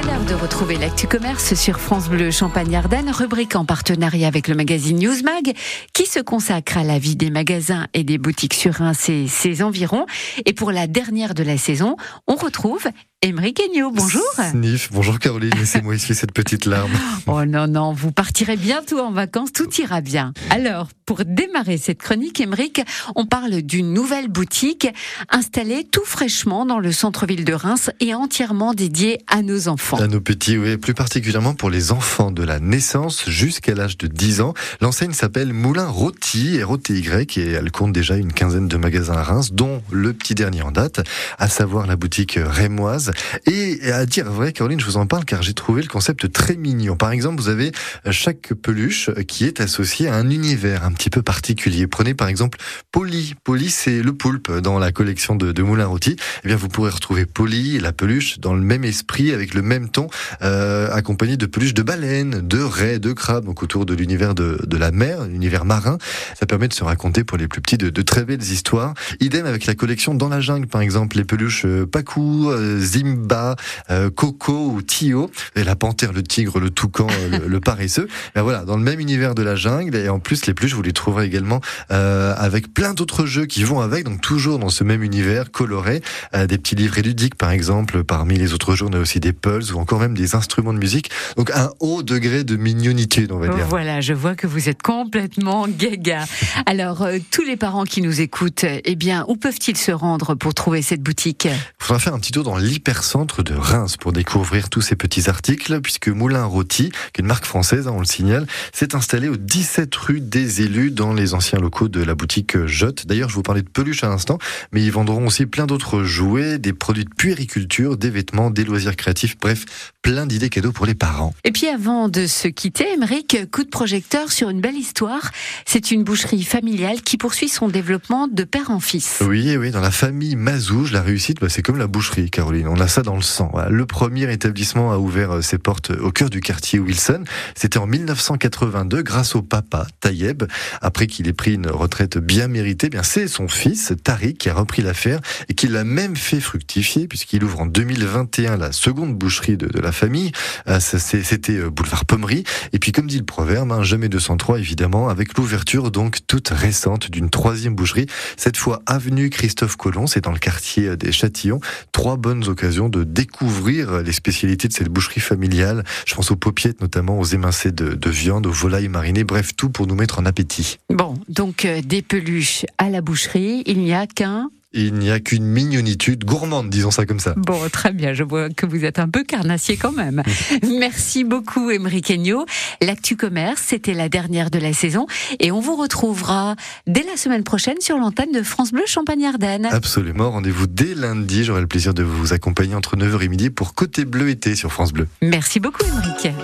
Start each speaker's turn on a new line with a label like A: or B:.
A: C'est l'heure de retrouver l'actu commerce sur France Bleu Champagne-Ardenne, rubrique en partenariat avec le magazine Newsmag, qui se consacre à la vie des magasins et des boutiques sur Reims et ses environs. Et pour la dernière de la saison, on retrouve Emery Kenyo, bonjour.
B: Sniff, bonjour Caroline, laissez-moi essuyer cette petite larme.
A: Oh non, non, vous partirez bientôt en vacances, tout ira bien. Alors, pour démarrer cette chronique, Émeric, on parle d'une nouvelle boutique installée tout fraîchement dans le centre-ville de Reims et entièrement dédiée à nos enfants.
B: À nos petits, oui, plus particulièrement pour les enfants de la naissance jusqu'à l'âge de 10 ans. L'enseigne s'appelle Moulin Rôti, R-O-T-Y, et elle compte déjà une quinzaine de magasins à Reims, dont le petit dernier en date, à savoir la boutique rémoise et à dire vrai, Caroline, je vous en parle car j'ai trouvé le concept très mignon. Par exemple, vous avez chaque peluche qui est associée à un univers un petit peu particulier. Prenez par exemple Polly. Polly, c'est le poulpe dans la collection de, de Moulin Rôti. Eh bien, vous pourrez retrouver Polly et la peluche dans le même esprit, avec le même ton, euh, accompagné de peluches de baleines, de raies, de crabes, donc autour de l'univers de, de, la mer, l'univers marin. Ça permet de se raconter pour les plus petits de, de, très belles histoires. Idem avec la collection dans la jungle, par exemple, les peluches euh, Pacou, euh, Simba, euh, Coco ou Tio, et la panthère, le tigre, le toucan, le, le, paresseux. Et voilà, dans le même univers de la jungle. Et en plus, les peluches, vous les trouverez également euh, avec plein d'autres jeux qui vont avec, donc toujours dans ce même univers coloré. Euh, des petits livrets ludiques, par exemple. Parmi les autres jeux, on a aussi des pulses ou encore même des instruments de musique. Donc un haut degré de mignonitude, on va dire.
A: Voilà, je vois que vous êtes complètement gaga. Alors, euh, tous les parents qui nous écoutent, eh bien, où peuvent-ils se rendre pour trouver cette boutique? Il
B: faudra faire un petit tour dans l'hypercentre de Reims pour découvrir tous ces petits articles, puisque Moulin Rôti, qui est une marque française, hein, on le signale, s'est installé au 17 rue des élus dans les anciens locaux de la boutique Jotte. D'ailleurs, je vous parlais de peluche à l'instant, mais ils vendront aussi plein d'autres jouets, des produits de puériculture, des vêtements, des loisirs créatifs, bref, plein d'idées cadeaux pour les parents.
A: Et puis avant de se quitter, Émeric, coup de projecteur sur une belle histoire. C'est une boucherie familiale qui poursuit son développement de père en fils.
B: Oui, oui, dans la famille Mazouge, la réussite, bah, c'est comme la boucherie, Caroline. On a ça dans le sang. Le premier établissement a ouvert euh, ses portes au cœur du quartier Wilson. C'était en 1982 grâce au papa, Tayeb. Après qu'il ait pris une retraite bien méritée, eh bien c'est son fils, Tariq, qui a repris l'affaire et qui l'a même fait fructifier puisqu'il ouvre en 2021 la seconde boucherie de, la famille. Euh, c'était euh, boulevard Pommery. Et puis comme dit le proverbe, hein, jamais 203 évidemment, avec l'ouverture donc toute récente d'une troisième boucherie. Cette fois avenue Christophe Colomb, c'est dans le quartier des Châtillons. Trois bonnes occasions de découvrir les spécialités de cette boucherie familiale. Je pense aux paupiettes notamment, aux émincés de, de viande, aux volailles marinées, bref, tout pour nous mettre en appétit.
A: Bon, donc euh, des peluches à la boucherie, il n'y a qu'un
B: il n'y a qu'une mignonitude gourmande, disons ça comme ça.
A: Bon, très bien, je vois que vous êtes un peu carnassier quand même. Merci beaucoup, Emery Kenyo. L'actu commerce, c'était la dernière de la saison et on vous retrouvera dès la semaine prochaine sur l'antenne de France Bleu Champagne-Ardenne.
B: Absolument, rendez-vous dès lundi. J'aurai le plaisir de vous accompagner entre 9h et midi pour Côté Bleu été sur France Bleu.
A: Merci beaucoup, Émeric.